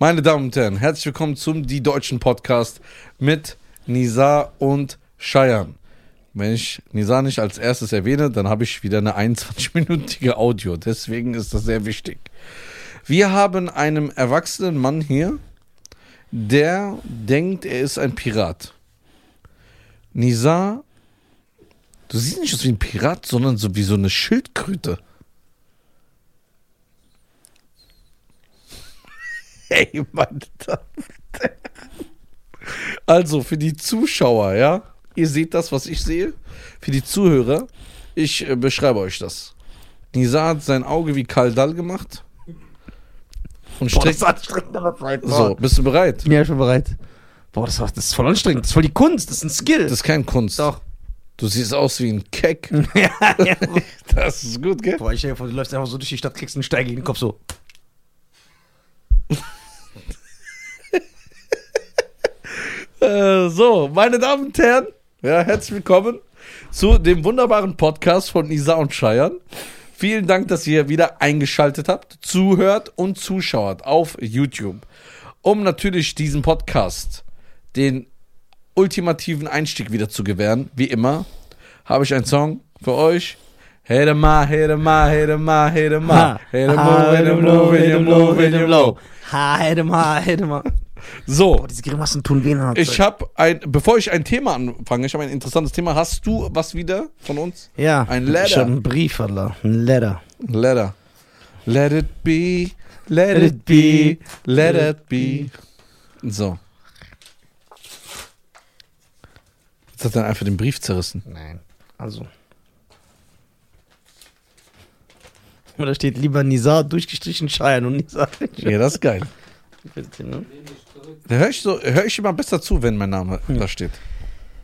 Meine Damen und Herren, herzlich willkommen zum Die Deutschen Podcast mit Nizar und Cheyenne. Wenn ich Nizar nicht als erstes erwähne, dann habe ich wieder eine 21-minütige Audio. Deswegen ist das sehr wichtig. Wir haben einen erwachsenen Mann hier, der denkt, er ist ein Pirat. Nizar, du siehst nicht aus wie ein Pirat, sondern so wie so eine Schildkröte. Hey, meine Damen. Also, für die Zuschauer, ja, ihr seht das, was ich sehe. Für die Zuhörer, ich äh, beschreibe euch das. Nisa hat sein Auge wie Kaldal gemacht. Und Boah, das streckt. ist anstrengend, aber Zeit. So, bist du bereit? bin ja schon bereit. Boah, das, war, das ist voll anstrengend. Das ist voll die Kunst. Das ist ein Skill. Das ist kein Kunst. Doch. Du siehst aus wie ein Keck. ja, ja. Das ist gut, gell? Boah, ich stell dir vor, du läufst einfach so durch die Stadt, kriegst einen Stein gegen den Kopf so. Äh, so, meine Damen und Herren, ja, herzlich willkommen zu dem wunderbaren Podcast von Isa und Scheiern. Vielen Dank, dass ihr wieder eingeschaltet habt, zuhört und zuschaut auf YouTube. Um natürlich diesen Podcast den ultimativen Einstieg wieder zu gewähren, wie immer, habe ich einen Song für euch. Hey the ma, hey the ma, hey the ma, hey the ma, hey the mo, hey the mo, hey the mo, hey the mo. Ha, hätte mal, hätte mal. So, Boah, diese Grimassen tun weh. Alter. Ich habe ein, bevor ich ein Thema anfange, ich habe ein interessantes Thema. Hast du was wieder von uns? Ja, Ein Letter. Schon ein Brief, Alter. Ein Letter. Letter. Let it be, let it be, let it be. So. Jetzt hat er einfach den Brief zerrissen. Nein. Also. Da steht lieber Nizar durchgestrichen Scheiern und Nizar. Ja, das ist geil. ne? Da höre ich, so, hör ich immer besser zu, wenn mein Name da steht.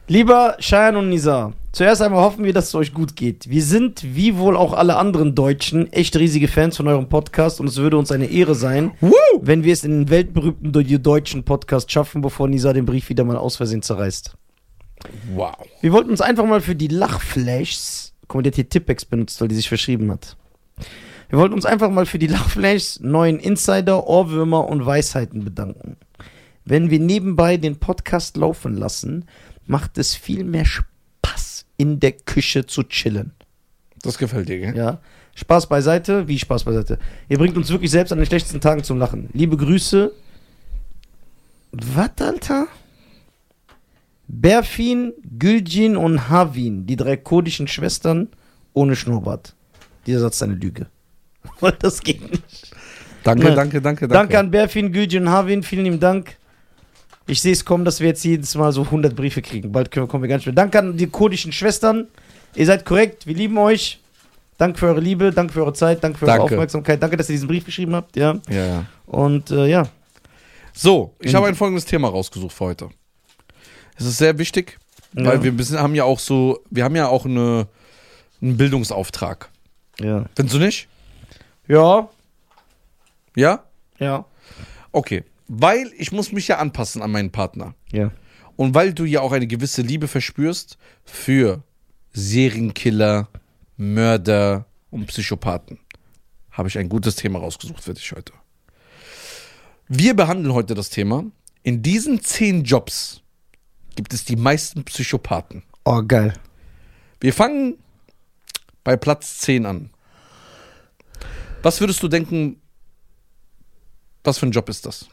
Lieber Cheyenne und Nizar, zuerst einmal hoffen wir, dass es euch gut geht. Wir sind, wie wohl auch alle anderen Deutschen, echt riesige Fans von eurem Podcast und es würde uns eine Ehre sein, Woo! wenn wir es in den weltberühmten deutschen Podcast schaffen, bevor Nizar den Brief wieder mal aus Versehen zerreißt. Wow. Wir wollten uns einfach mal für die Lachflashs, guck mal, die hat hier Tippex benutzt, weil die sich verschrieben hat. Wir wollten uns einfach mal für die Lachflashs, neuen Insider, Ohrwürmer und Weisheiten bedanken. Wenn wir nebenbei den Podcast laufen lassen, macht es viel mehr Spaß, in der Küche zu chillen. Das gefällt dir, gell? Ja. Spaß beiseite, wie Spaß beiseite. Ihr bringt uns wirklich selbst an den schlechtesten Tagen zum Lachen. Liebe Grüße. Was, Alter? Berfin, Gülcin und Havin, die drei kurdischen Schwestern ohne Schnurrbart. Dieser Satz ist eine Lüge. Weil das geht nicht. Danke, Ja. danke, danke, danke. Danke an Berfin, Gülcin und Havin. Vielen lieben Dank. Ich sehe es kommen, dass wir jetzt jedes Mal so 100 Briefe kriegen. Bald können kommen wir gar nicht mehr. Danke an die kurdischen Schwestern. Ihr seid korrekt. Wir lieben euch. Danke für eure Liebe, danke für eure Zeit, danke für eure Danke. Aufmerksamkeit, danke, dass ihr diesen Brief geschrieben habt, ja. Ja, ja. Und äh, ja, So, ich habe ein folgendes Thema rausgesucht für heute. Es ist sehr wichtig, Ja. weil wir haben ja auch so, wir haben ja auch eine, einen Bildungsauftrag. ja. Findest du nicht? Ja, Ja? ja, Okay. Weil ich muss mich ja anpassen an meinen Partner. ja. Und weil du ja auch eine gewisse Liebe verspürst für Serienkiller, Mörder und Psychopathen, habe ich ein gutes Thema rausgesucht für dich heute. Wir behandeln heute das Thema. In diesen zehn Jobs gibt es die meisten Psychopathen. Oh, geil. Wir fangen bei Platz 10 an. Was würdest du denken, was für ein Job ist das?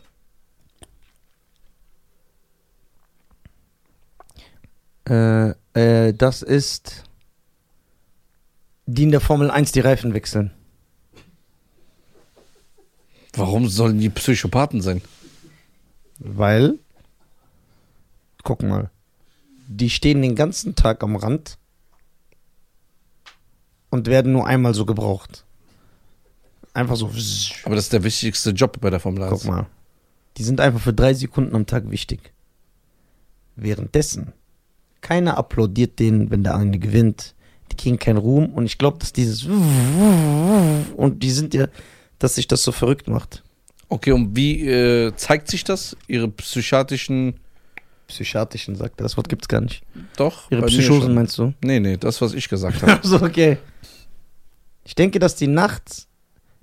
Äh, äh, das ist die in der Formel 1 die Reifen wechseln. Warum sollen die Psychopathen sein? Weil, guck mal, die stehen den ganzen Tag am Rand und werden nur einmal so gebraucht. Einfach so. Aber das ist der wichtigste Job bei der Formel 1. Guck mal. Die sind einfach für drei Sekunden am Tag wichtig. Währenddessen, keiner applaudiert denen, wenn der eine gewinnt. Die kriegen keinen Ruhm und ich glaube, dass dieses und die sind ja, dass sich das so verrückt macht. Okay, und wie äh, zeigt sich das? Ihre psychiatrischen. Psychiatrischen, sagt er. Das Wort gibt's gar nicht. Doch. Ihre Psychosen meinst du? Nee, nee, das, was ich gesagt habe. so, okay. Ich denke, dass die nachts,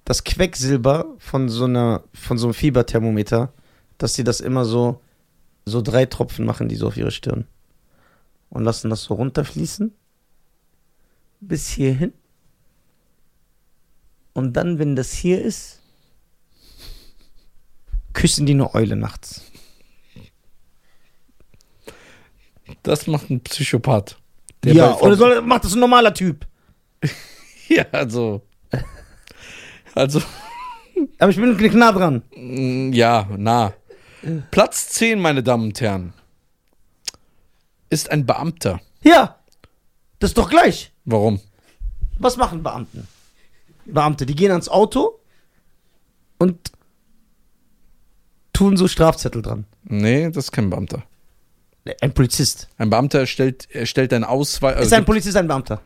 das Quecksilber von so einer, von so einem Fieberthermometer, dass sie das immer so, so drei Tropfen machen, die so auf ihre Stirn. Und lassen das so runterfließen. Bis hierhin. Und dann, wenn das hier ist, küssen die eine Eule nachts. Das macht ein Psychopath. Ja, oder soll, macht das ein normaler Typ? Ja, also. Also, Aber ich bin nah dran. ja, nah. Platz 10, meine Damen und Herren, ist ein Beamter. Ja, das ist doch gleich. Warum? Was machen Beamten? Beamte, die gehen ans Auto und tun so Strafzettel dran. Nee, das ist kein Beamter. Ein Polizist. Ein Beamter erstellt, erstellt einen Ausweis. Ist Also ein Polizist ein Beamter?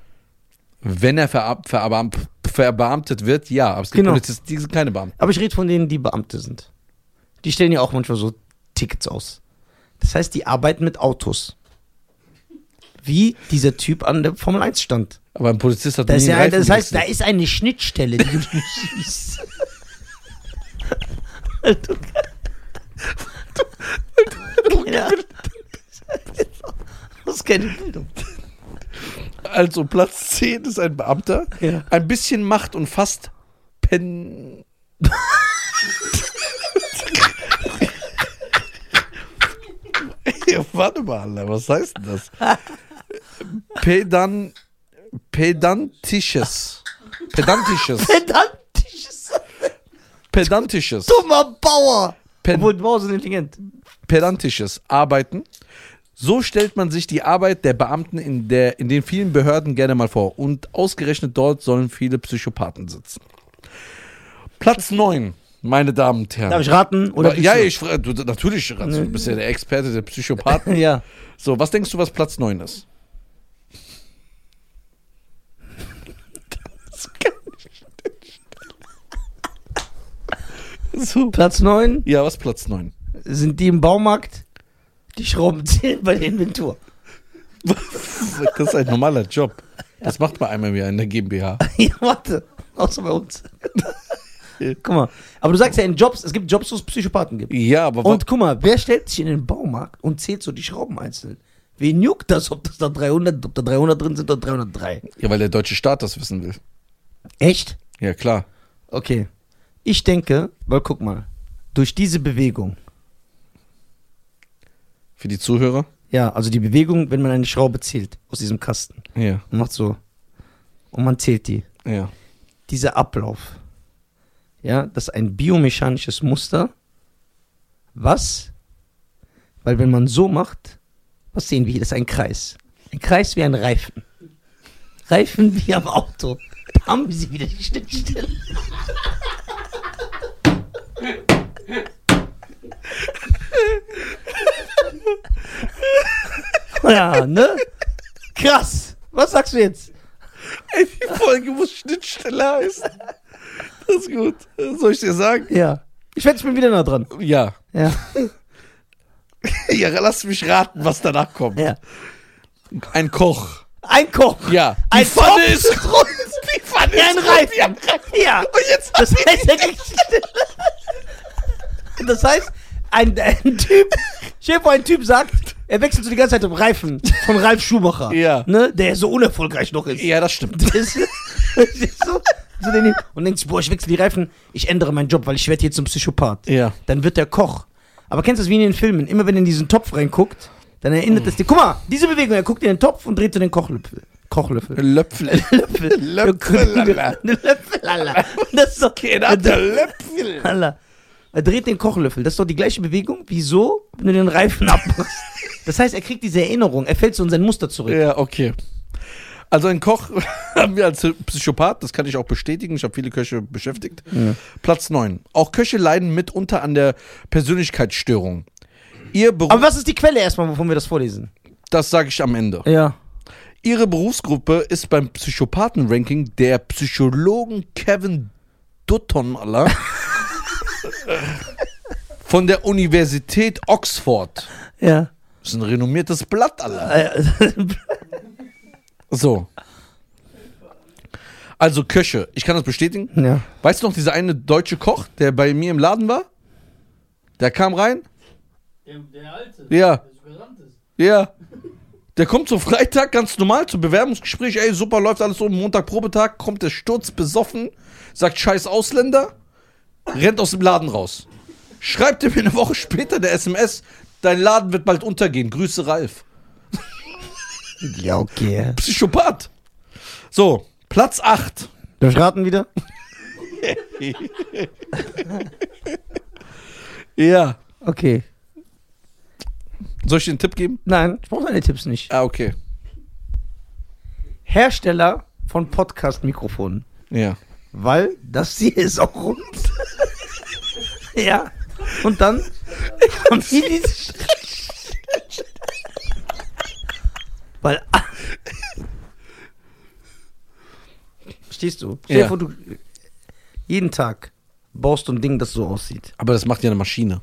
wenn er verab, verabam- verbeamtet wird, ja. Aber es gibt Genau. Polizisten, die sind keine Beamten. Aber ich rede von denen, die Beamte sind. Die stellen ja auch manchmal so Tickets aus. Das heißt, die arbeiten mit Autos. Wie dieser Typ an der Formel 1 stand. Aber ein Polizist hat Da ist nie ja das heißt, da ist eine Schnittstelle, die du nicht siehst. Alter, ja. Das ist keine Bildung. Also Platz 10 ist ein Beamter. Ja. Ein bisschen Macht und fast pen. ja, warte mal, Alter, was heißt denn das? Pedan, pedantisches. Pedantisches. Pedantisches Pedantisches. dummer Bauer. Pen- Obwohl, Bauer sind intelligent. pedantisches Arbeiten. So stellt man sich die Arbeit der Beamten in, der, in den vielen Behörden gerne mal vor. Und ausgerechnet dort sollen viele Psychopathen sitzen. Platz 9, meine Damen und Herren. Darf ich raten? Oder ja, ich fra- du, natürlich, du bist ja der Experte der Psychopathen. Ja. So, was denkst du, was Platz 9 ist? Das kann ich nicht. So. Platz 9 Ja, was Platz 9? sind die im Baumarkt, die Schrauben zählen bei der Inventur. Das ist ein normaler Job. Das macht man einmal Jahr in der GmbH. ja, warte. Außer bei uns. guck mal. Aber du sagst ja in Jobs, es gibt Jobs, wo es Psychopathen gibt. Ja, aber Und guck mal, wer stellt sich in den Baumarkt und zählt so die Schrauben einzeln? Wen juckt das, ob das da 300, ob da 300 drin sind oder 303? ja, weil der deutsche Staat das wissen will. Echt? Ja, klar. Okay. Ich denke, weil guck mal, durch diese Bewegung, Für die Zuhörer? ja, also die Bewegung, wenn man eine Schraube zählt aus diesem Kasten, Ja, man macht so und man zählt die, ja. dieser Ablauf, ja, das ist ein biomechanisches Muster, was, weil wenn man so macht, was sehen wir hier, das ist ein Kreis. Ein Kreis wie ein Reifen. Reifen wie am Auto. Da haben wir sie wieder die Schnittstelle. ja, ne? Krass. Was sagst du jetzt? Ey, die Folge muss Schnittstelle heißen. Das ist gut. Soll ich dir sagen? Ja. Ich wette, ich bin wieder nah dran. Ja. Ja. Ja, lass mich raten, was danach kommt. ja. Ein Koch. Ein Koch. Ja. Die Ein Pfanne Topf ist rund. Ja, ein Reifen. Ja, ein Reifen. Ja. Und jetzt Das heißt, er kriegt. Das heißt, ein, ein Typ, vor, ein Typ sagt, er wechselt so die ganze Zeit um Reifen von Ralf Schumacher. Ja. Ne, der so unerfolgreich noch ist. Ja, das stimmt. Das so, so den, und denkt sich, boah, ich wechsle die Reifen, ich ändere meinen Job, weil ich werde jetzt zum Psychopath. Ja. Dann wird der Koch. Aber kennst du das wie in den Filmen? Immer wenn er in diesen Topf reinguckt, dann erinnert es dir, guck mal, diese Bewegung, er guckt in den Topf und dreht so den Kochlöffel. Kochlöffel. Löpfel. Löffel. Löffel, Alter. Löffel, Alter. Das ist doch, Genau, der Löpfel. Alter. Er dreht den Kochlöffel. Das ist doch die gleiche Bewegung. Wieso, wenn du den Reifen abmachst? Das heißt, er kriegt diese Erinnerung. Er fällt so in sein Muster zurück. Ja, okay. Also ein Koch haben wir als Psychopath, das kann ich auch bestätigen, ich habe viele Köche beschäftigt. Platz 9. Auch Köche leiden mitunter an der Persönlichkeitsstörung. Ihr Beruf, Aber was ist die Quelle erstmal, wovon wir das vorlesen? das sage ich am Ende. Ja. Ihre Berufsgruppe ist beim Psychopathen-Ranking der Psychologen Kevin Dutton aller von der Universität Oxford. Ja. Das ist ein renommiertes Blatt aller. Äh, So. Also Köche, ich kann das bestätigen. Ja. Weißt du noch, dieser eine deutsche Koch, der bei mir im Laden war? Der kam rein? Der, der Alte. Ja. Der so gerannt ist. Ja. Der kommt so Freitag ganz normal zum Bewerbungsgespräch. Ey, super, läuft alles so. Montag Probetag, kommt der Sturz besoffen, sagt scheiß Ausländer, rennt aus dem Laden raus. Schreibt ihm eine Woche später der SMS, dein Laden wird bald untergehen. Grüße Ralf. Ja, okay. Psychopath. So, Platz 8. Darf ich raten wieder? Ja. Okay. Soll ich dir einen Tipp geben? Nein, ich brauche deine Tipps nicht. Ah, okay. Hersteller von Podcast-Mikrofonen. Ja. Weil das hier ist auch rund. ja. Und dann haben die diese Weil. Stehst du? Stell dir Ja. vor, du jeden Tag baust du ein Ding, das so aussieht. Aber das macht ja eine Maschine.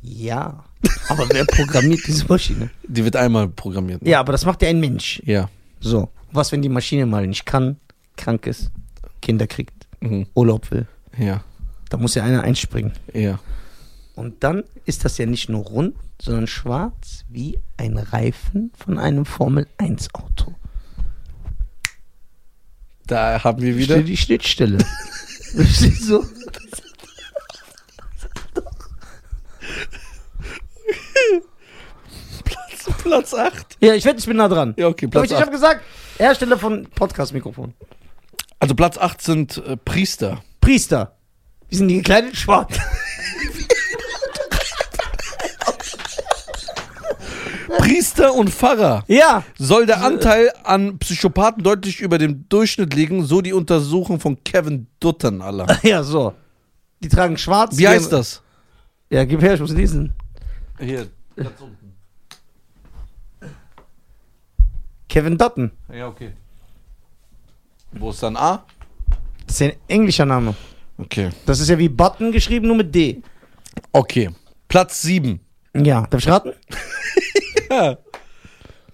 Ja. Aber wer programmiert diese Maschine? Die wird einmal programmiert. ne? Ja, aber das macht ja ein Mensch. Ja. So. Was, wenn die Maschine mal nicht kann, krank ist, Kinder kriegt, Mhm. Urlaub will? Ja. Da muss ja einer einspringen. Ja. Und dann ist das ja nicht nur rund, sondern schwarz wie ein Reifen von einem Formel-1-Auto. Da haben wir Wieder wieder. die Schnittstelle. Verstehst du? Platz 8. Ja, ich wette, ich bin nah dran. Ja, okay, Platz ich, ich 8. habe gesagt, Hersteller von Podcast-Mikrofon. Also Platz 8 sind äh, Priester. Priester. Wie sind die gekleidet? Schwarz. Priester und Pfarrer. Ja. Soll der Anteil an Psychopathen deutlich über dem Durchschnitt liegen, so die Untersuchung von Kevin Duttern, Alter. Ja, so. Die tragen schwarz. Wie heißt das? Ja, gib her, ich muss lesen. Hier, ganz unten. Kevin Dutton. Ja, okay. Wo ist dann A? Das ist ein englischer Name. Okay. Das ist ja wie Button geschrieben, nur mit D. Okay. Platz 7. Ja, darf ich raten? Ja.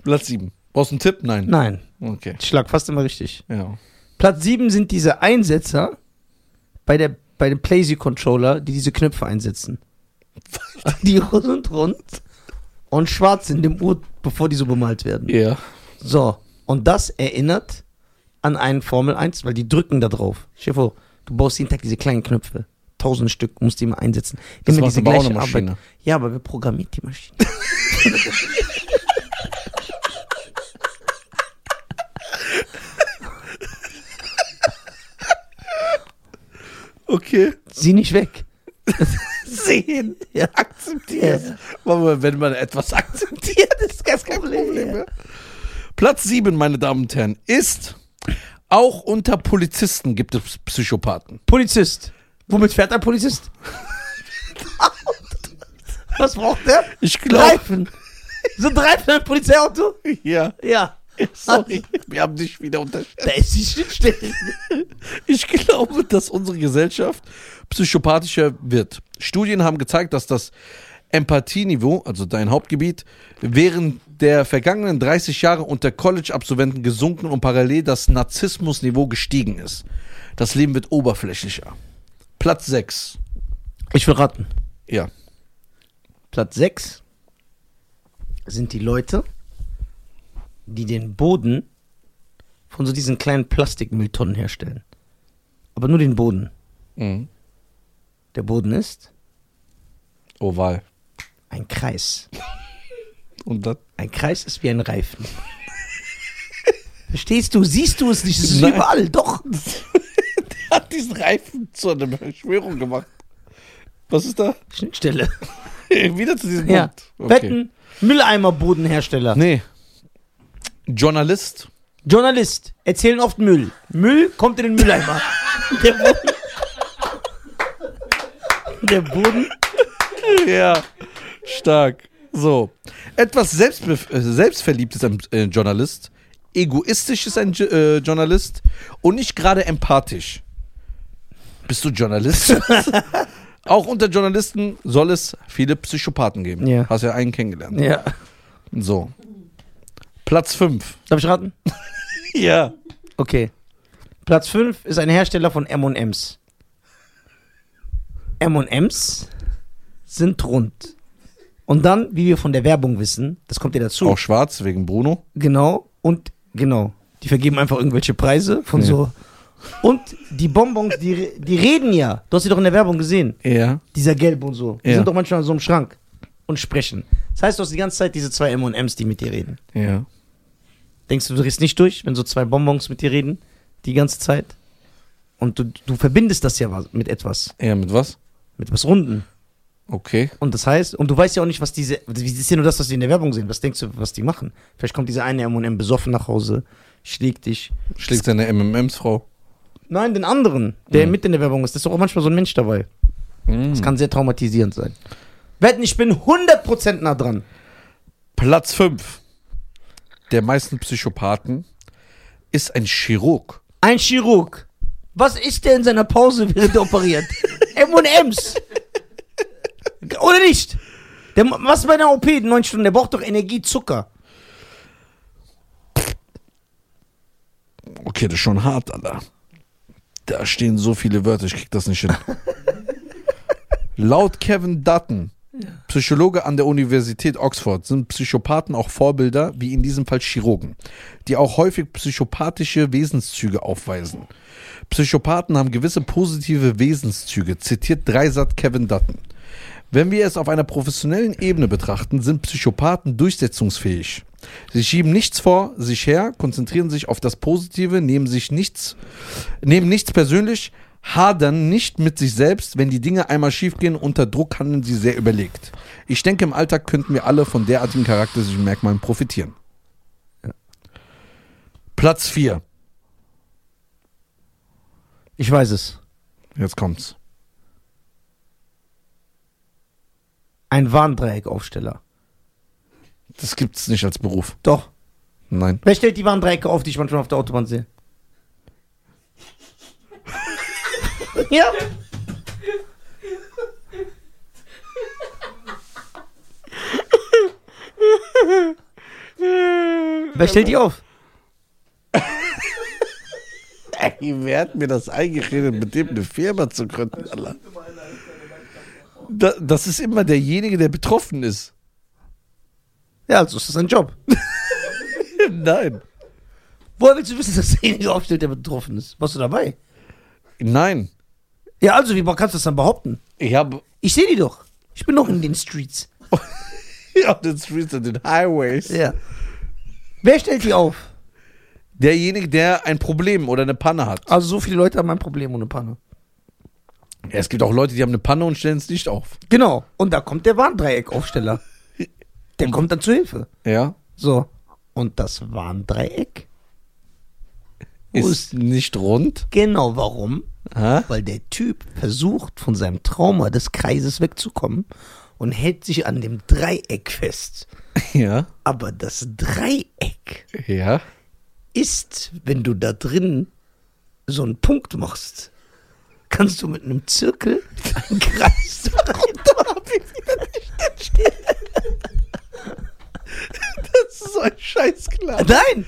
Platz 7. Brauchst du einen Tipp? Nein. Nein. Okay. Ich schlag fast immer richtig. Ja. Platz 7 sind diese Einsetzer bei, der, bei dem PlayStation-Controller, die diese Knöpfe einsetzen. Die sind rund und schwarz in dem Uhr, bevor die so bemalt werden. Ja. So, und das erinnert an einen Formel 1, weil die drücken da drauf. Vor, du baust jeden Tag diese kleinen Knöpfe. Tausend Stück, musst die immer einsetzen. Das Immer diese gleiche. Arbeit. Ja, aber wer programmiert die Maschine? Okay. Sieh nicht weg. Sehen. Ja. Akzeptieren. Ja. Wenn man etwas akzeptiert. das ist kein Problem. Ja. Platz 7, meine Damen und Herren, ist auch unter Polizisten gibt es Psychopathen. Polizist. Womit fährt ein Polizist? Was braucht der? Ich glaube. Reifen. Sind Reifen ein Polizeiauto? Ja. Ja. Sorry, wir haben dich wieder unterschätzt. Da ist die Schnittstelle. Ich glaube, dass unsere Gesellschaft psychopathischer wird. Studien haben gezeigt, dass das Empathieniveau, also dein Hauptgebiet, während der vergangenen 30 Jahre unter College-Absolventen gesunken und parallel das Narzissmusniveau gestiegen ist. Das Leben wird oberflächlicher. Platz 6. Ich will raten. Ja. Platz 6 sind die Leute, die den Boden von so diesen kleinen Plastikmülltonnen herstellen. Aber nur den Boden. Mhm. Der Boden ist Oval. Ein Kreis. Und dann? Ein Kreis ist wie ein Reifen. Verstehst du? Siehst du es nicht? Es ist Nein. überall. Doch. Hat diesen Reifen zu einer Verschwörung gemacht. Was ist da? Schnittstelle. Wieder zu diesem Ja. Punkt. Okay. Wetten. Mülleimerbodenhersteller. Nee. Journalist. Journalist. Erzählen oft Müll. Müll kommt in den Mülleimer. Der Boden. Der Boden. Ja. Stark. So. Etwas Selbstbef äh, Selbstverliebt ist ein äh, Journalist. Egoistisch ist ein äh, Journalist. Und nicht gerade empathisch. Bist du Journalist? Auch unter Journalisten soll es viele Psychopathen geben. Ja. Hast ja einen kennengelernt. Ja. So. Platz 5. Darf ich raten? Ja. Okay. Platz 5 ist ein Hersteller von M&M's. M&M's sind rund. Und dann, wie wir von der Werbung wissen, das kommt ja dazu. Auch schwarz wegen Bruno. Genau. Und genau. Die vergeben einfach irgendwelche Preise von Ja. so. Und die Bonbons, die, die reden ja. Du hast sie doch in der Werbung gesehen. Ja. Dieser Gelb und so. Die Ja. sind doch manchmal so einem Schrank und sprechen. Das heißt, du hast die ganze Zeit diese zwei M&M's, die mit dir reden. Ja. Denkst du, du drehst nicht durch, wenn so zwei Bonbons mit dir reden? Die ganze Zeit? Und du, du verbindest das ja was- mit etwas. Ja, mit was? Mit was Runden. Okay. Und das heißt, und du weißt ja auch nicht, was diese, wie ist ja nur das, was die in der Werbung sehen. Was denkst du, was die machen? Vielleicht kommt dieser eine M&M besoffen nach Hause, schlägt dich. Schlägt seine MMMs-Frau. Nein, den anderen, der Mhm. mit in der Werbung ist. Da ist doch auch manchmal so ein Mensch dabei. Das kann sehr traumatisierend sein. Wetten, ich bin 100% nah dran. Platz 5 der meisten Psychopathen ist ein Chirurg. Ein Chirurg. Was isst der in seiner Pause, während er operiert? M&M's. Oder nicht? Der, was bei einer OP neun Stunden? Der braucht doch Energie, Zucker. Okay, das ist schon hart, Alter. Da stehen so viele Wörter, ich krieg das nicht hin. Laut Kevin Dutton, Psychologe an der Universität Oxford, sind Psychopathen auch Vorbilder, wie in diesem Fall Chirurgen, die auch häufig psychopathische Wesenszüge aufweisen. Psychopathen haben gewisse positive Wesenszüge, zitiert Dreisat Kevin Dutton. Wenn wir es auf einer professionellen Ebene betrachten, sind Psychopathen durchsetzungsfähig. Sie schieben nichts vor sich her, konzentrieren sich auf das Positive, nehmen sich nichts, nehmen nichts persönlich, hadern nicht mit sich selbst, wenn die Dinge einmal schiefgehen, unter Druck handeln sie sehr überlegt. Ich denke, im Alltag könnten wir alle von derartigen charakteristischen Merkmalen profitieren. Platz 4. Ich weiß es. Jetzt kommt's. Ein Warndreieck-Aufsteller. Das gibt's nicht als Beruf. Doch. Nein. Wer stellt die Warndreiecke auf, die ich manchmal auf der Autobahn sehe? ja. Wer stellt die auf? Ey, wer hat mir das eingeredet, mit dem eine Firma zu gründen, Alter? Da, das ist immer derjenige, der betroffen ist. Ja, also ist das ein Job. Nein. Woher willst du wissen, dass derjenige aufstellt, der betroffen ist? Warst du dabei? Nein. Ja, also, wie kannst du das dann behaupten? Ich habe Ich sehe die doch. Ich bin noch in den Streets. auf den Streets und den Highways. Ja. Wer stellt die auf? Derjenige, der ein Problem oder eine Panne hat. Also, so viele Leute haben ein Problem ohne Panne. Ja, es gibt auch Leute, die haben eine Panne und stellen es nicht auf. Genau. Und da kommt der Warndreieck-Aufsteller. Der kommt dann zu Hilfe. Ja. So. Und das Warndreieck? Wo Ist nicht rund. Genau warum? Ha? Weil der Typ versucht, von seinem Trauma des Kreises wegzukommen und hält sich an dem Dreieck fest. Ja. Aber das Dreieck Ja. ist, wenn du da drin so einen Punkt machst, kannst du mit einem Zirkel einen Kreis dahinter Das ist so ein Scheißklar. Nein!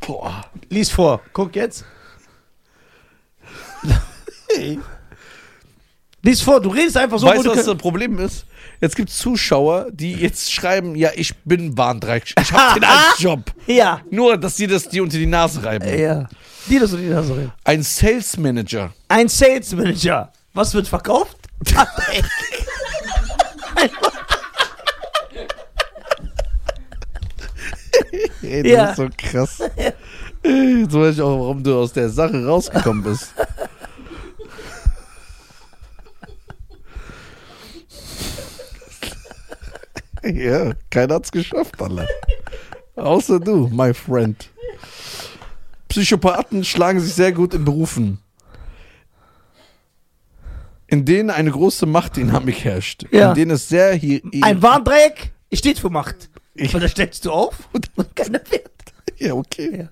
Boah. Lies vor. Guck jetzt. Lies vor, du redest einfach so, weißt du, was das Problem ist? Jetzt gibt es Zuschauer, die jetzt schreiben, ja, ich bin Warndreieck. Ich hab den als Job. Ja. Nur, dass die das dir unter die Nase reiben. Ja. Die das und die das reden. Ein Sales Manager. Ein Sales Manager. Was wird verkauft? Ey, Ja. das ist so krass. Jetzt weiß ich auch, warum du aus der Sache rausgekommen bist. ja, keiner hat's geschafft, Alter. Außer du, my friend. Psychopathen schlagen sich sehr gut in Berufen, in denen eine große Machtdynamik herrscht. Ja. In denen es sehr hier. Ein Warndreieck steht für Macht. Ich- Und da stellst du auf und keiner fährt. Ja, okay. Ja.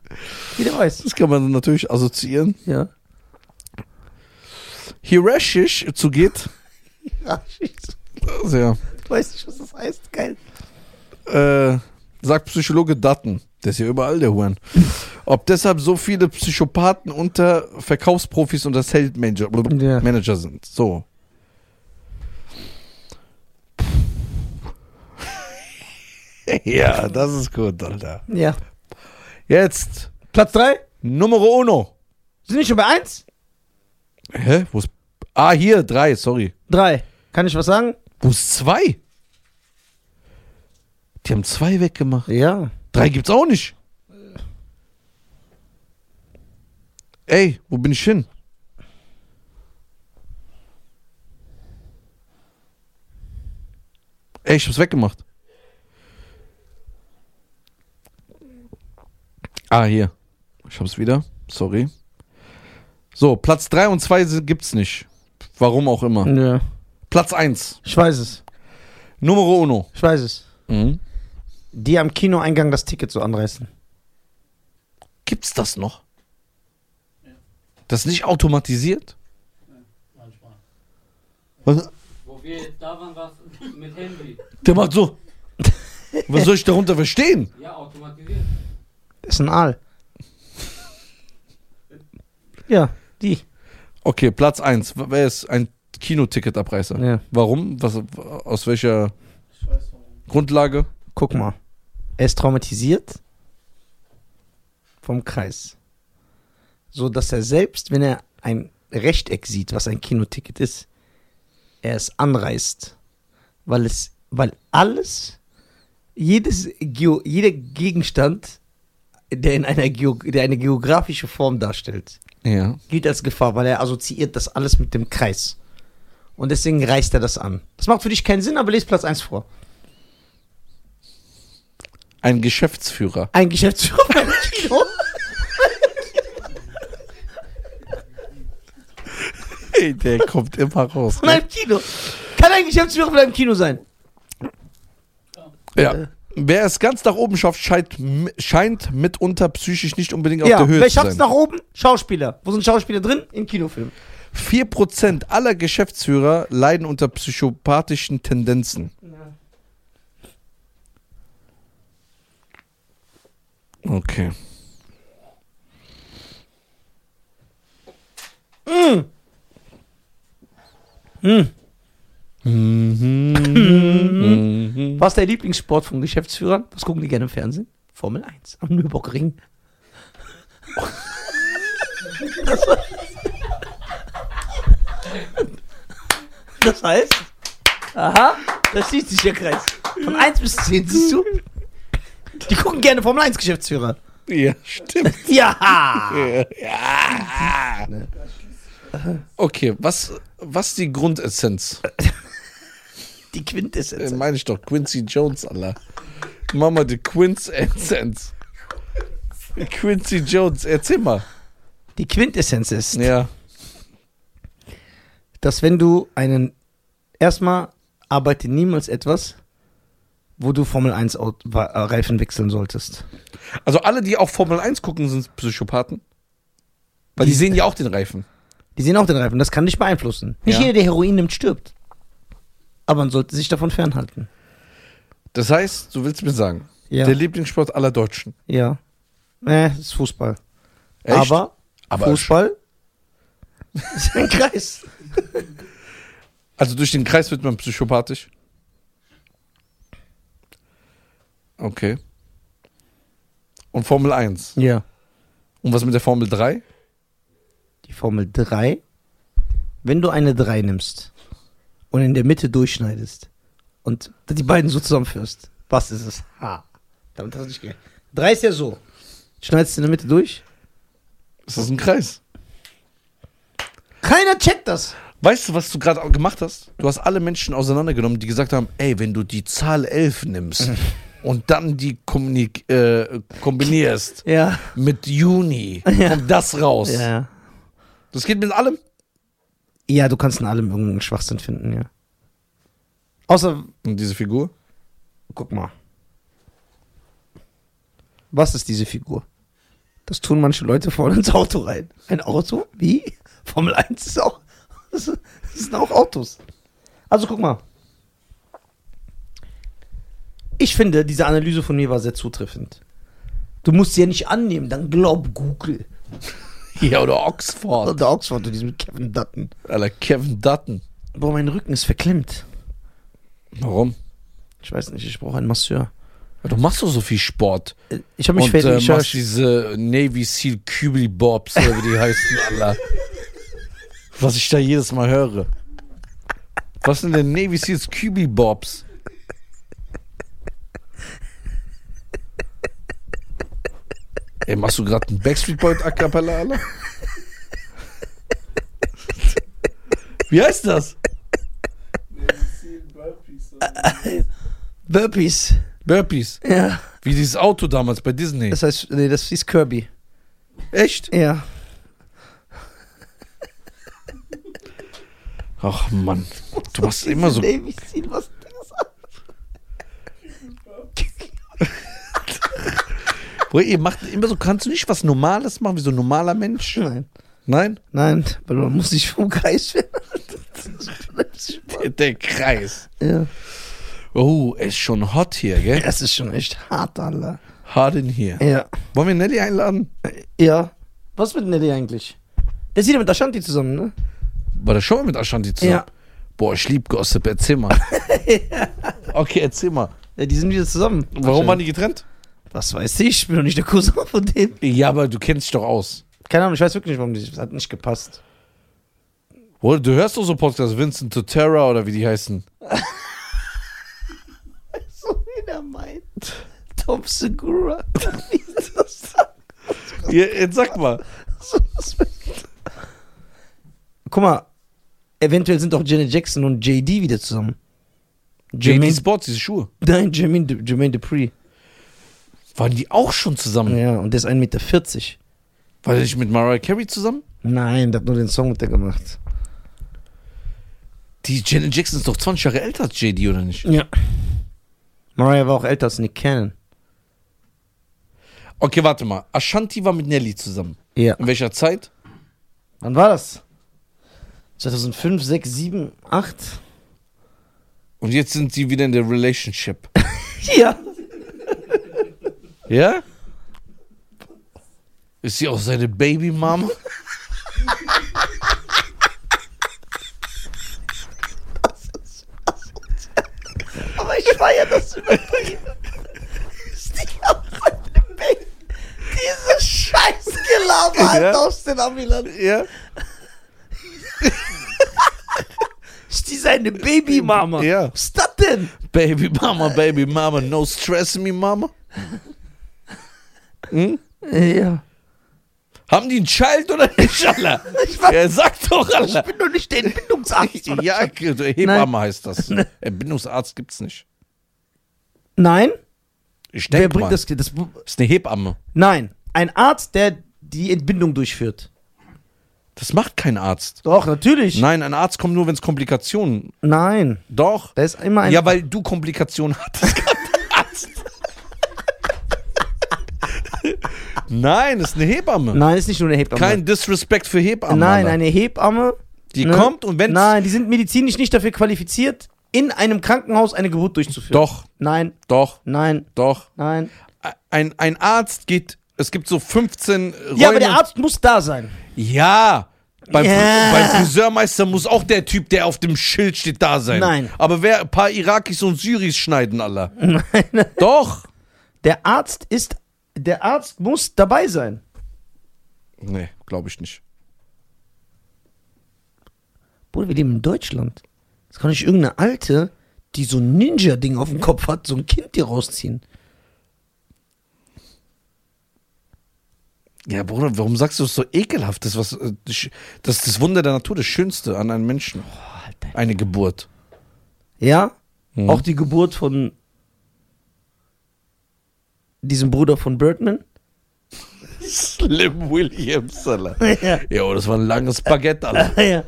Jeder weiß. Das kann man natürlich assoziieren. Ja. hierarchisch zugeht. Also, ja. ich weiß nicht, was das heißt. Geil. äh, sagt Psychologe Dutton. Der ist ja überall, der Huren. Ob deshalb so viele Psychopathen unter Verkaufsprofis und Sales Manager, Ja. Manager sind. So. ja, das ist gut, Alter. Ja. Jetzt Platz 3? Numero uno. Sind wir schon bei 1? Hä? Wo ist. Ah, hier, drei, sorry. 3. Kann ich was sagen? Wo ist zwei? Die haben zwei weggemacht. Ja. Drei gibt's auch nicht. Ey, wo bin ich hin? Ey, ich hab's weggemacht. Ah, hier. Ich hab's wieder. Sorry. So, Platz 3 und 2 gibt's nicht. Warum auch immer. Ja. Platz 1. Ich weiß es. Numero uno. Ich weiß es. Mhm. Die am Kinoeingang das Ticket so anreißen. Gibt's das noch? Das ist nicht automatisiert? Manchmal. Was? Wo wir da waren, war es mit Handy. Der macht so. Was soll ich darunter verstehen? Ja, automatisiert. Das ist ein Aal. Ja, die. Okay, Platz 1. Wer ist ein Kinoticketabreißer? Ja. Warum? Was, aus welcher Ich weiß warum. Grundlage? Guck mal. Er ist traumatisiert vom Kreis. So dass er selbst, wenn er ein Rechteck sieht, was ein Kinoticket ist, er es anreißt. Weil es, weil alles, jedes, Geo, jeder Gegenstand, der in einer, Geo, der eine geografische Form darstellt, Ja. gilt als Gefahr, weil er assoziiert das alles mit dem Kreis. Und deswegen reißt er das an. Das macht für dich keinen Sinn, aber lest Platz 1 vor. Ein Geschäftsführer. Ein Geschäftsführer einem Kino. Ey, der kommt immer raus. Von einem Kino. Kann ein Geschäftsführer von einem Kino sein. Ja. Wer es ganz nach oben schafft, scheint, scheint mitunter psychisch nicht unbedingt auf ja, der Höhe wer zu sein. nach oben? Schauspieler. Wo sind Schauspieler drin? In Kinofilmen. 4% aller Geschäftsführer leiden unter psychopathischen Tendenzen. Okay. Mhm. Was ist der Lieblingssport von Geschäftsführern? Was gucken die gerne im Fernsehen? Formel 1 am Nürburgring. Das, das heißt, aha, da schließt sich der Kreis. Von 1 bis 10, siehst du? Die gucken gerne Formel 1 Geschäftsführer. Ja, stimmt. Ja! ja. Okay, was, was die Grundessenz? Die Quintessenz. Äh, meine ich doch, Quincy Jones, Alter. Mama, die Quintessenz. Quincy Jones, erzähl mal. Die Quintessenz ist, Ja. dass wenn du einen, erstmal arbeite niemals etwas, wo du Formel 1 Aut- Wa- äh, Reifen wechseln solltest. Also alle, die auch Formel 1 gucken, sind Psychopathen. Weil die, Die- sehen ja auch den Reifen. Die sehen auch den Reifen, das kann dich beeinflussen. Nicht Ja. jeder, der Heroin nimmt, stirbt. Aber man sollte sich davon fernhalten. Das heißt, du willst mir sagen, Ja. der Lieblingssport aller Deutschen. ja. Das ist Fußball. Echt? Aber, Aber Fußball ist ein Kreis. Also durch den Kreis wird man psychopathisch. Okay. Und Formel 1. Ja. Und was mit der Formel 3? Die Formel 3. Wenn du eine 3 nimmst und in der Mitte durchschneidest und die beiden so zusammenführst, was ist es? Ha. Damit hast du nicht gerechnet. 3 ist ja so. Schneidest du in der Mitte durch. Ist das ein Kreis? Keiner checkt das. Weißt du, was du gerade gemacht hast? Du hast alle Menschen auseinandergenommen, die gesagt haben, ey, wenn du die Zahl 11 nimmst und dann die kommunik äh, kombinierst Ja. mit Juni, Ja. kommt das raus. Ja. Das geht mit allem? Ja, du kannst in allem irgendeinen Schwachsinn finden, ja. Außer, Und diese Figur? guck mal. Was ist diese Figur? Das tun manche Leute vorne ins Auto rein. Ein Auto? Wie? Formel 1 ist auch. Das sind auch Autos. Also guck mal. Ich finde, diese Analyse von mir war sehr zutreffend. Du musst sie ja nicht annehmen, dann glaub Google. Ja, oder Oxford. Oder Oxford, oder diesem Kevin Dutton. Alter, Kevin Dutton. Boah, mein Rücken ist verklemmt. Warum? Ich weiß nicht, ich brauche einen Masseur. Ja, du machst doch so viel Sport. Äh, Ich habe mich Und fertig. äh, ich machst hab, diese Navy Seal Kübli Bobs, oder wie die heißen, Alter. Was ich da jedes Mal höre. Was sind denn Navy Seals Kübli Bobs? Ey, machst du gerade einen Backstreet Boy A Cappella, Alter? Wie heißt das? Burpees. Burpees. Ja. Wie dieses Auto damals bei Disney. Das heißt, nee, das ist Kirby. Echt? Ja. Ach Mann, du machst immer so. Navy Seal, was das Boah, ihr macht immer so, kannst du nicht was Normales machen, wie so ein normaler Mensch? Nein. Nein? Nein, weil man muss sich vom Kreis werden. Der, der Kreis. ja. Oh, es ist schon hot hier, gell? Das ist schon echt hart, Alter. Hart in hier. Ja. Wollen wir Nelly einladen? Ja. Was mit Nelly eigentlich? Der sieht ja mit Ashanti zusammen, ne? War das schon mal mit Ashanti zusammen? Ja. Boah, ich lieb Gossip, erzähl mal. Okay, erzähl mal. Ja, die sind wieder zusammen. Warum waren die getrennt? Was weiß ich, ich bin doch nicht der Cousin von dem. Ja, aber du kennst dich doch aus. Keine Ahnung, ich weiß wirklich nicht, warum die. Das hat nicht gepasst. Oder du hörst doch so Podcasts, Vincent Terra oder wie die heißen. So wie der meint. Tom Segura. Wie? Ja, jetzt sag mal. Guck mal, eventuell sind auch Janet Jackson und JD wieder zusammen. JD Sports, diese Schuhe. nein, Jermaine, De- Jermaine Dupree. Waren die auch schon zusammen? Ja, und der ist 1,40 Meter. War der nicht mit Mariah Carey zusammen? Nein, der hat nur den Song mit der gemacht. Die Janet Jackson ist doch 20 Jahre älter als JD, oder nicht? Ja. Mariah war auch älter als Nick Cannon. Okay, warte mal. Ashanti war mit Nelly zusammen. Ja. In welcher Zeit? Wann war das? 2005, 6, 7, 8? Und jetzt sind sie wieder in der Relationship. Ja. Ja? Ist sie auch seine Babymama? Aber ich feier das übertrieben. Ist die auf seinem Baby? Diese Scheißgelaber Ja. Alter, aus den Amiland. Ja. Ist die seine Babymama? Ja. Was ist das denn? Babymama, Babymama, no stress me, Mama. Hm? Ja. Haben die ein Child oder nicht, Alter? Ich weiß- Ja, sag doch, Ich Alter. bin doch nicht der Entbindungsarzt. oder? Ja, Hebamme heißt das. Entbindungsarzt gibt's nicht. Nein? Ich Wer denke bringt mal. das, das? ist eine Hebamme. Nein. Ein Arzt, der die Entbindung durchführt. Das macht kein Arzt. Doch, natürlich. Nein, ein Arzt kommt nur, wenn es Komplikationen. Nein. Doch. Da ist immer ein. Ja, weil du Komplikationen hattest. kann der Arzt. Nein, ist eine Hebamme. Nein, ist nicht nur eine Hebamme. Kein Disrespect für Hebammen. Nein, eine Hebamme. Die ne? kommt und wenn Nein, die sind medizinisch nicht dafür qualifiziert, in einem Krankenhaus eine Geburt durchzuführen. Doch, Nein, doch, nein, doch. nein. Ein, ein Arzt geht, es gibt so 15 Räume. Ja, aber der Arzt muss da sein. Ja. Beim. Fri- beim Friseurmeister muss auch der Typ, der auf dem Schild steht, da sein. Nein. Aber wer ein paar Irakis und Syris schneiden, Allah. Nein. Doch. Der Arzt ist. Der Arzt muss dabei sein. Nee, glaube ich nicht. Bruder, wir leben in Deutschland. Das kann nicht irgendeine Alte, die so ein Ninja-Ding auf dem Kopf hat, so ein Kind dir rausziehen. Ja, Bruder, warum sagst du es so ekelhaft? Das, was, äh, das ist das Wunder der Natur, das Schönste an einem Menschen. Eine Geburt. Ja? Mhm. Auch die Geburt von diesem Bruder von Birdman? Slim Williams, Allah. ja. Jo, das war ein langes Baguette, Allah. ja.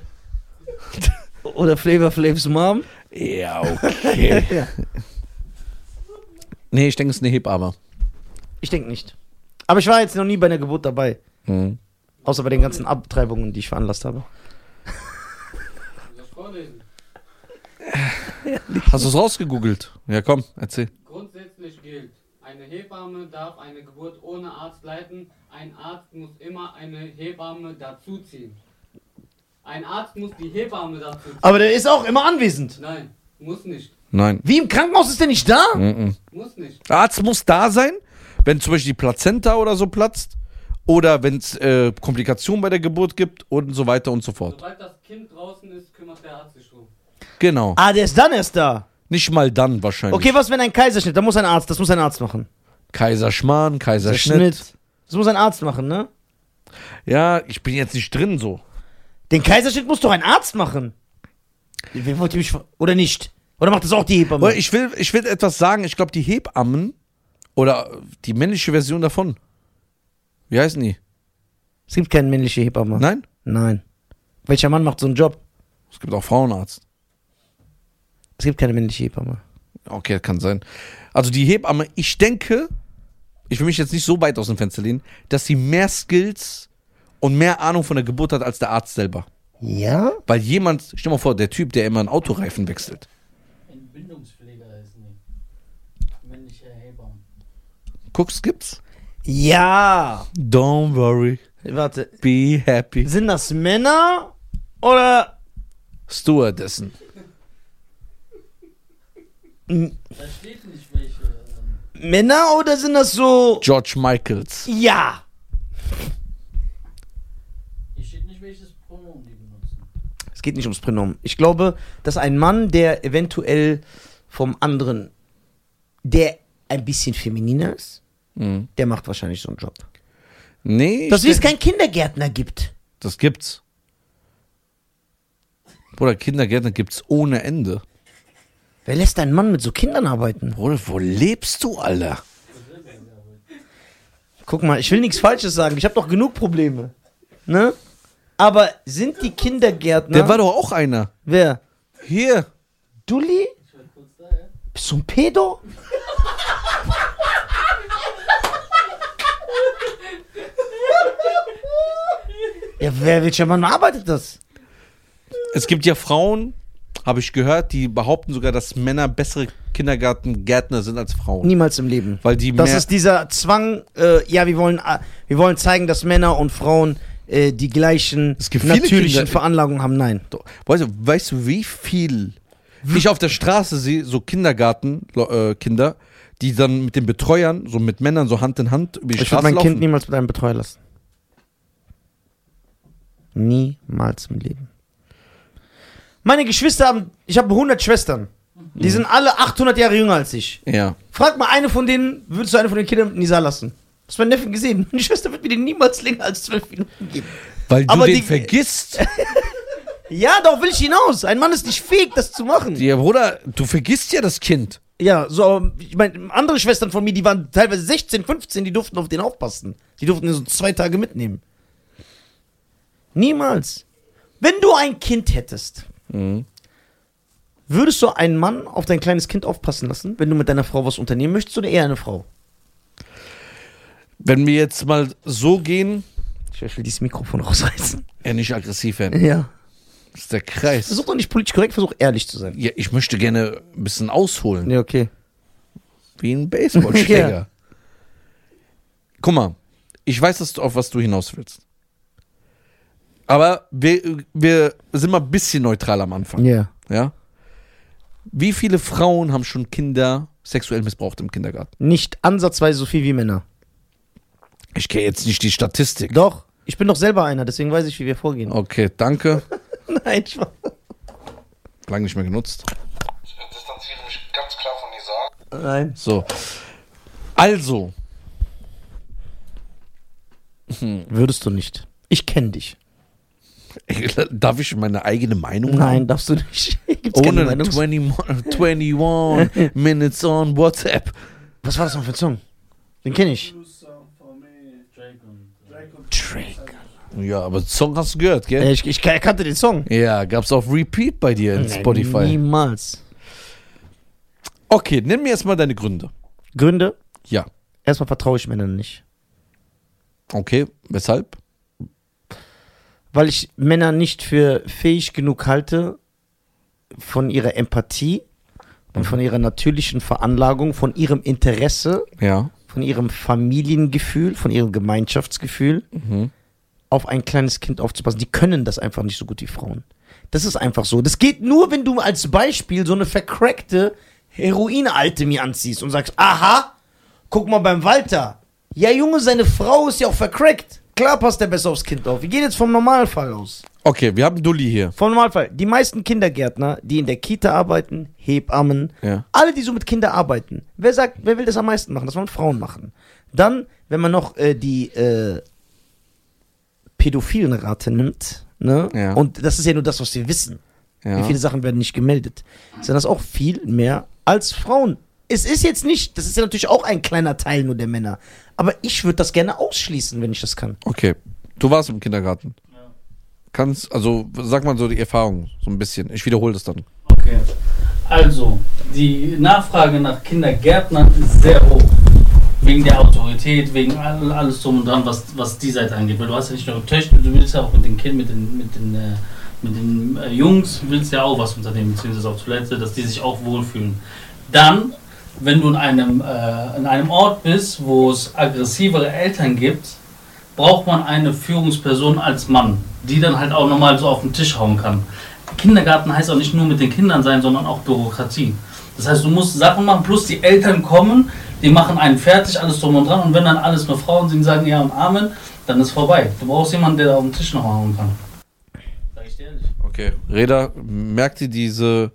Oder Flavor Flavs Mom? Ja, okay. Ja. Nee, ich denke, es ist eine Hebamme. Ich denke nicht. Aber ich war jetzt noch nie bei einer Geburt dabei. Mhm. Außer bei den ganzen Abtreibungen, die ich veranlasst habe. Hast du es rausgegoogelt? Ja, komm, erzähl. Grundsätzlich gilt, Eine Hebamme darf eine Geburt ohne Arzt leiten. Ein Arzt muss immer eine Hebamme dazuziehen. Ein Arzt muss die Hebamme dazuziehen. Aber der ist auch immer anwesend. Nein, muss nicht. Nein. Wie im Krankenhaus ist der nicht da? Mhm. Muss nicht. Der Arzt muss da sein, wenn zum Beispiel die Plazenta oder so platzt oder wenn es äh, Komplikationen bei der Geburt gibt und so weiter und so fort. Sobald das Kind draußen ist, kümmert der Arzt sich drum. Genau. Ah, der ist dann erst da. Nicht mal dann wahrscheinlich. Okay, was wenn ein Kaiserschnitt? Da muss ein Arzt, das muss ein Arzt machen. Kaiserschmarrn, Kaiserschnitt. Das muss ein Arzt machen, ne? Ja, ich bin jetzt nicht drin so. Den Kaiserschnitt muss doch ein Arzt machen. Wer wollte mich ver- Oder nicht? Oder macht das auch die Hebamme? Ich will, ich will etwas sagen. Ich glaube, die Hebammen oder die männliche Version davon. Wie heißen die? es gibt keine männliche Hebamme. Nein? Nein. Welcher Mann macht so einen Job? Es gibt auch Frauenarzt. Es gibt keine männliche Hebamme. Okay, kann sein. Also die Hebamme, ich denke, ich will mich jetzt nicht so weit aus dem Fenster lehnen, dass sie mehr Skills und mehr Ahnung von der Geburt hat als der Arzt selber. Ja? Weil jemand, stell mal vor, der Typ, der immer einen Autoreifen wechselt. Entbindungspfleger ist nie. Männliche Hebamme. Guckst, gibt's? Ja. Don't worry, Warte. be happy. Sind das Männer oder Stewardessen. Da steht nicht welche. Ähm, Männer oder sind das so George Michaels. Ja. hier steht nicht welches Pronomen die benutzen. Es geht nicht ums Pronomen. Ich glaube, dass ein Mann, der eventuell vom anderen, der ein bisschen femininer ist, Mhm. der macht wahrscheinlich so einen Job. Nee, Dass es keinen Kindergärtner gibt. das gibt's. Bruder, Kindergärtner gibt's ohne Ende. Wer lässt einen Mann mit so Kindern arbeiten? Bruder, wo lebst du, Alter? Guck mal, ich will nichts Falsches sagen. Ich habe doch genug Probleme. Ne? Aber sind die Kindergärtner. Der war doch auch einer. Wer? Hier. Dulli? Ich war kurz da, ja? Bist du ein Pedo? ja, wer, welcher Mann arbeitet das? Es gibt ja Frauen, habe ich gehört, die behaupten sogar, dass Männer bessere Kindergartengärtner sind als Frauen. Niemals im Leben. Weil die Das ist dieser Zwang, äh, ja, wir wollen, äh, wir wollen zeigen, dass Männer und Frauen äh, die gleichen natürlichen Veranlagungen haben. Nein. weißt, du, weißt du, wie viel ich auf der Straße sehe, so Kindergartenkinder, äh, Kinder, die dann mit den Betreuern, so mit Männern, so Hand in Hand über die Ich würde Straße mein laufen? Kind niemals mit einem Betreuer lassen. Niemals im Leben. Meine Geschwister haben, ich habe 100 Schwestern. Die sind alle 800 Jahre jünger als ich. ja. Frag mal eine von denen, würdest du eine von den Kindern mit Nisa lassen? Das ist mein Neffen gesehen. Meine Schwester wird mir den niemals länger als 12 Minuten geben. Weil du Aber den die- vergisst. Ja, darauf will ich hinaus. Ein Mann ist nicht fähig, das zu machen. ja, Bruder, du vergisst ja das Kind. Ja, so, aber ich meine, andere Schwestern von mir, die waren teilweise 16, 15, die durften auf den aufpassen. Die durften ihn so zwei Tage mitnehmen. Niemals. Wenn du ein Kind hättest, Mhm. würdest du einen Mann auf dein kleines Kind aufpassen lassen, wenn du mit deiner Frau was unternehmen möchtest oder eher eine Frau? Wenn wir jetzt mal so gehen, Ich will dieses Mikrofon rausreißen. ja, nicht aggressiv werden. Ja. Das ist der Kreis. Versuch doch nicht politisch korrekt, versuch ehrlich zu sein. Ja, ich möchte gerne ein bisschen ausholen. Ja, okay. Wie ein Baseballschläger. Ja. Guck mal, ich weiß, dass du, auf was du hinaus willst. Aber wir, wir sind mal ein bisschen neutral am Anfang. Ja. Ja? Wie viele Frauen haben schon Kinder sexuell missbraucht im Kindergarten? Nicht ansatzweise so viel wie Männer. Ich kenne jetzt nicht die Statistik. Doch. Ich bin doch selber einer, deswegen weiß ich, wie wir vorgehen. Okay, danke. Nein, Spaß. Lang nicht mehr genutzt. Ich distanziere mich ganz klar von Nisa. Nein. So. Also, Würdest du nicht. Ich kenne dich. darf ich meine eigene Meinung Nein, haben? darfst du nicht. Gibt's Ohne Meinungs- 21, 21 Minutes on WhatsApp. Was war das noch für ein Song? Den kenne ich. Drake. Ja, aber den Song hast du gehört, gell? Äh, ich, ich kannte den Song. Ja, gab's auf Repeat bei dir in Nein, Spotify. Niemals. Okay, nenn mir erstmal deine Gründe. Gründe? Ja. Erstmal vertraue ich Männern nicht. Okay, weshalb? Weil ich Männer nicht für fähig genug halte von ihrer Empathie und von ihrer natürlichen Veranlagung, von ihrem Interesse, Ja. von ihrem Familiengefühl, von ihrem Gemeinschaftsgefühl Mhm. auf ein kleines Kind aufzupassen. Die können das einfach nicht so gut wie Frauen. Das ist einfach so. Das geht nur, wenn du als Beispiel so eine vercrackte Heroinalte mir anziehst und sagst, aha, guck mal beim Walter. Ja, Junge, seine Frau ist ja auch vercrackt. Klar passt der besser aufs Kind auf. Wir gehen jetzt vom Normalfall aus. Okay, wir haben Dulli hier. Vom Normalfall. Die meisten Kindergärtner, die in der Kita arbeiten, Hebammen, Ja. alle, die so mit Kindern arbeiten. Wer sagt, wer will das am meisten machen? Das wollen Frauen machen. Dann, wenn man noch äh, die äh, pädophilen Rate nimmt, ne? Ja. Und das ist ja nur das, was wir wissen. Ja. Wie viele Sachen werden nicht gemeldet? Sind das auch viel mehr als Frauen? Es ist jetzt nicht, das ist ja natürlich auch ein kleiner Teil nur der Männer. Aber ich würde das gerne ausschließen, wenn ich das kann. Okay. Du warst im Kindergarten. Ja. Kannst, also sag mal so die Erfahrung, so ein bisschen. Ich wiederhole das dann. Okay. Also, die Nachfrage nach Kindergärtnern ist sehr hoch. Wegen der Autorität, wegen all, alles drum und dran, was, was die Seite angeht. Weil du hast ja nicht nur Töchter, du willst ja auch mit den Kindern, mit den, mit den, äh, mit den äh, Jungs, willst ja auch was unternehmen, beziehungsweise auf Toilette, dass die sich auch wohlfühlen. Dann, wenn du in einem, äh, in einem Ort bist, wo es aggressivere Eltern gibt, braucht man eine Führungsperson als Mann, die dann halt auch nochmal so auf den Tisch hauen kann. Kindergarten heißt auch nicht nur mit den Kindern sein, sondern auch Bürokratie. Das heißt, du musst Sachen machen, plus die Eltern kommen, die machen einen fertig, alles drum und dran. Und wenn dann alles nur Frauen sind, sagen ja und Amen, dann ist vorbei. Du brauchst jemanden, der da auf den Tisch noch hauen kann. Sag ich dir ehrlich. Okay. Reda, merk dir diese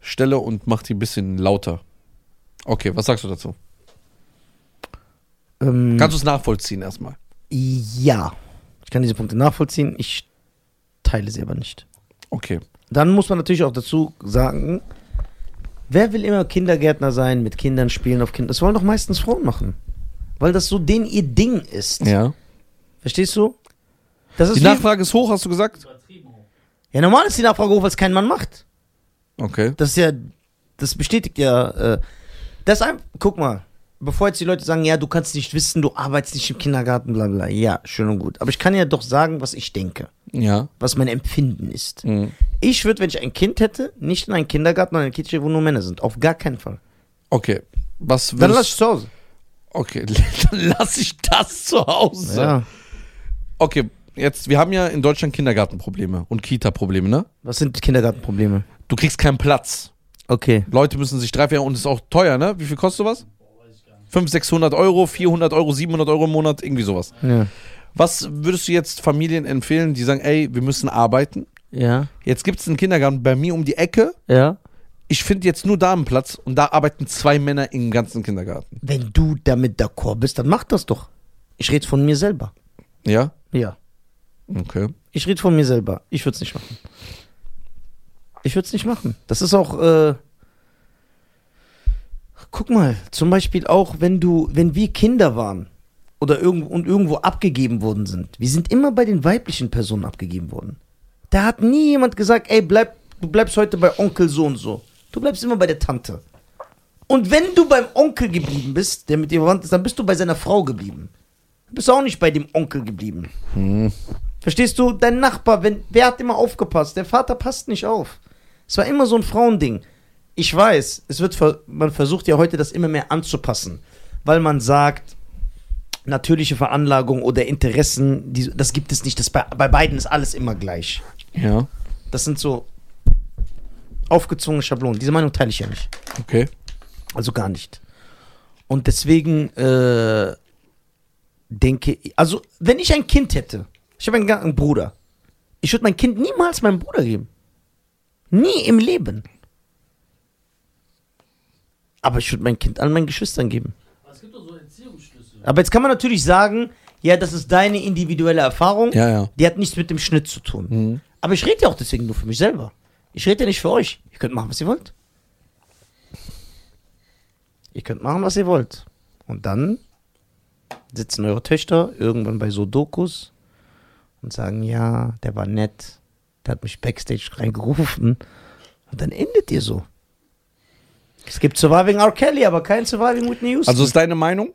Stelle und mach die ein bisschen lauter. Okay, was sagst du dazu? Ähm, Kannst du es nachvollziehen erstmal? Ja, ich kann diese Punkte nachvollziehen. Ich teile sie aber nicht. Okay. Dann muss man natürlich auch dazu sagen, wer will immer Kindergärtner sein, mit Kindern spielen auf Kindern? Das wollen doch meistens Frauen machen. Weil das so den ihr Ding ist. Ja. Verstehst du? Das ist Die Nachfrage ist hoch, hast du gesagt? Ja, normal ist die Nachfrage hoch, weil es kein Mann macht. Okay. Das ist ja, das bestätigt ja, äh, das ist ein, guck mal, bevor jetzt die Leute sagen, ja, du kannst nicht wissen, du arbeitest nicht im Kindergarten, bla bla, ja, schön und gut. Aber ich kann ja doch sagen, was ich denke, Ja. was mein Empfinden ist. Mhm. Ich würde, wenn ich ein Kind hätte, nicht in einen Kindergarten oder eine Kita, wo nur Männer sind. Auf gar keinen Fall. Okay. Was Dann lass ich zu Hause. Okay, dann lass ich das zu Hause. Ja. Okay, jetzt, wir haben ja in Deutschland Kindergartenprobleme und Kita-Probleme, ne? Was sind Kindergartenprobleme? Du kriegst keinen Platz. Okay. Leute müssen sich drei, vier und ist auch teuer, ne? Wie viel kostet sowas? 500, 600 Euro, 400 Euro, 700 Euro im Monat, irgendwie sowas. Ja. Was würdest du jetzt Familien empfehlen, die sagen, ey, wir müssen arbeiten? Ja. Jetzt gibt es einen Kindergarten bei mir um die Ecke. Ja. Ich finde jetzt nur da einen Platz und da arbeiten zwei Männer im ganzen Kindergarten. Wenn du damit d'accord bist, dann mach das doch. Ich rede von mir selber. Ja? Ja. Okay. Ich rede von mir selber. Ich würde es nicht machen. Ich würde es nicht machen. Das ist auch. Äh, guck mal, zum Beispiel auch, wenn du, wenn wir Kinder waren oder irgendwo und irgendwo abgegeben worden sind. Wir sind immer bei den weiblichen Personen abgegeben worden. Da hat nie jemand gesagt, ey, bleib, du bleibst heute bei Onkel so und so. Du bleibst immer bei der Tante. Und wenn du beim Onkel geblieben bist, der mit dir verwandt ist, dann bist du bei seiner Frau geblieben. Du bist auch nicht bei dem Onkel geblieben. Verstehst du? Dein Nachbar, wenn, wer hat immer aufgepasst? Der Vater passt nicht auf. Es war immer so ein Frauending. Ich weiß, es wird, ver- man versucht ja heute das immer mehr anzupassen, weil man sagt, natürliche Veranlagung oder Interessen, die, das gibt es nicht. Das bei, bei beiden ist alles immer gleich. Ja. Das sind so aufgezwungene Schablonen. Diese Meinung teile ich ja nicht. Okay. Also gar nicht. Und deswegen äh, denke ich, also wenn ich ein Kind hätte, ich habe einen, einen Bruder, ich würde mein Kind niemals meinem Bruder geben. Nie im Leben. Aber ich würde mein Kind an meinen Geschwistern geben. Aber es gibt doch so Erziehungsschlüssel. Aber jetzt kann man natürlich sagen, ja, das ist deine individuelle Erfahrung. Ja, ja. Die hat nichts mit dem Schnitt zu tun. Mhm. Aber ich rede ja auch deswegen nur für mich selber. Ich rede ja nicht für euch. Ihr könnt machen, was ihr wollt. Ihr könnt machen, was ihr wollt. Und dann sitzen eure Töchter irgendwann bei so Dokus und sagen, ja, der war nett, der hat mich backstage reingerufen. Und dann endet ihr so. Es gibt Surviving R. Kelly, aber kein Surviving Whitney Houston. Also ist deine Meinung?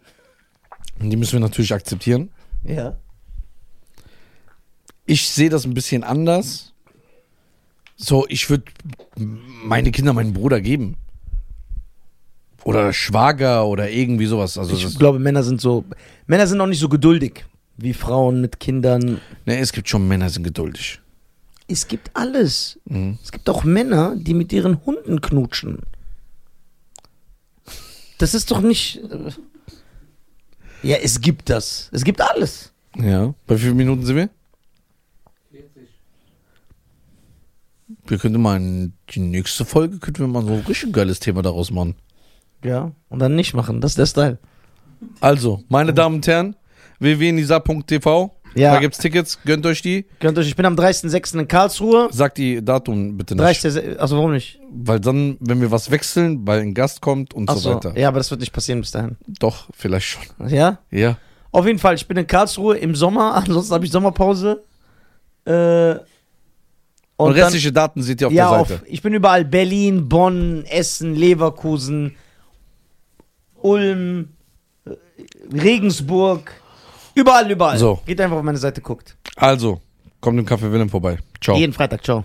Die müssen wir natürlich akzeptieren. ja. Ich sehe das ein bisschen anders. So, ich würde meine Kinder meinem Bruder geben. Oder Schwager oder irgendwie sowas. Also Ich glaube, Männer sind so. Männer sind auch nicht so geduldig wie Frauen mit Kindern. ne, es gibt schon Männer, die sind geduldig. Es gibt alles. Mhm. Es gibt auch Männer, die mit ihren Hunden knutschen. Das ist doch nicht. äh, Ja, es gibt das. Es gibt alles. Ja. Bei wie vielen Minuten sind wir? 40. Wir könnten mal in die nächste Folge, könnten wir mal so ein richtig geiles Thema daraus machen. Ja. Und dann nicht machen. Das ist der Style. Also, meine Damen und Herren, www.nisa.tv. Ja. Da gibt's Tickets, gönnt euch die. Könnt euch, ich bin am 30.06. in Karlsruhe. Sagt die Datum bitte nicht. 30. Also warum nicht? Weil dann, wenn wir was wechseln, weil ein Gast kommt und so Achso. weiter. Ja, aber das wird nicht passieren bis dahin. Doch, vielleicht schon. Ja? Ja. Auf jeden Fall, ich bin in Karlsruhe im Sommer, ansonsten habe ich Sommerpause. Äh, Und, dann- restliche Daten seht ihr auf ja, der auf, Seite. ich bin überall Berlin, Bonn, Essen, Leverkusen, Ulm, äh, Regensburg, überall, überall. So. Geht einfach auf meine Seite, guckt. Also, kommt im Café Willem vorbei. Ciao. Jeden Freitag, ciao.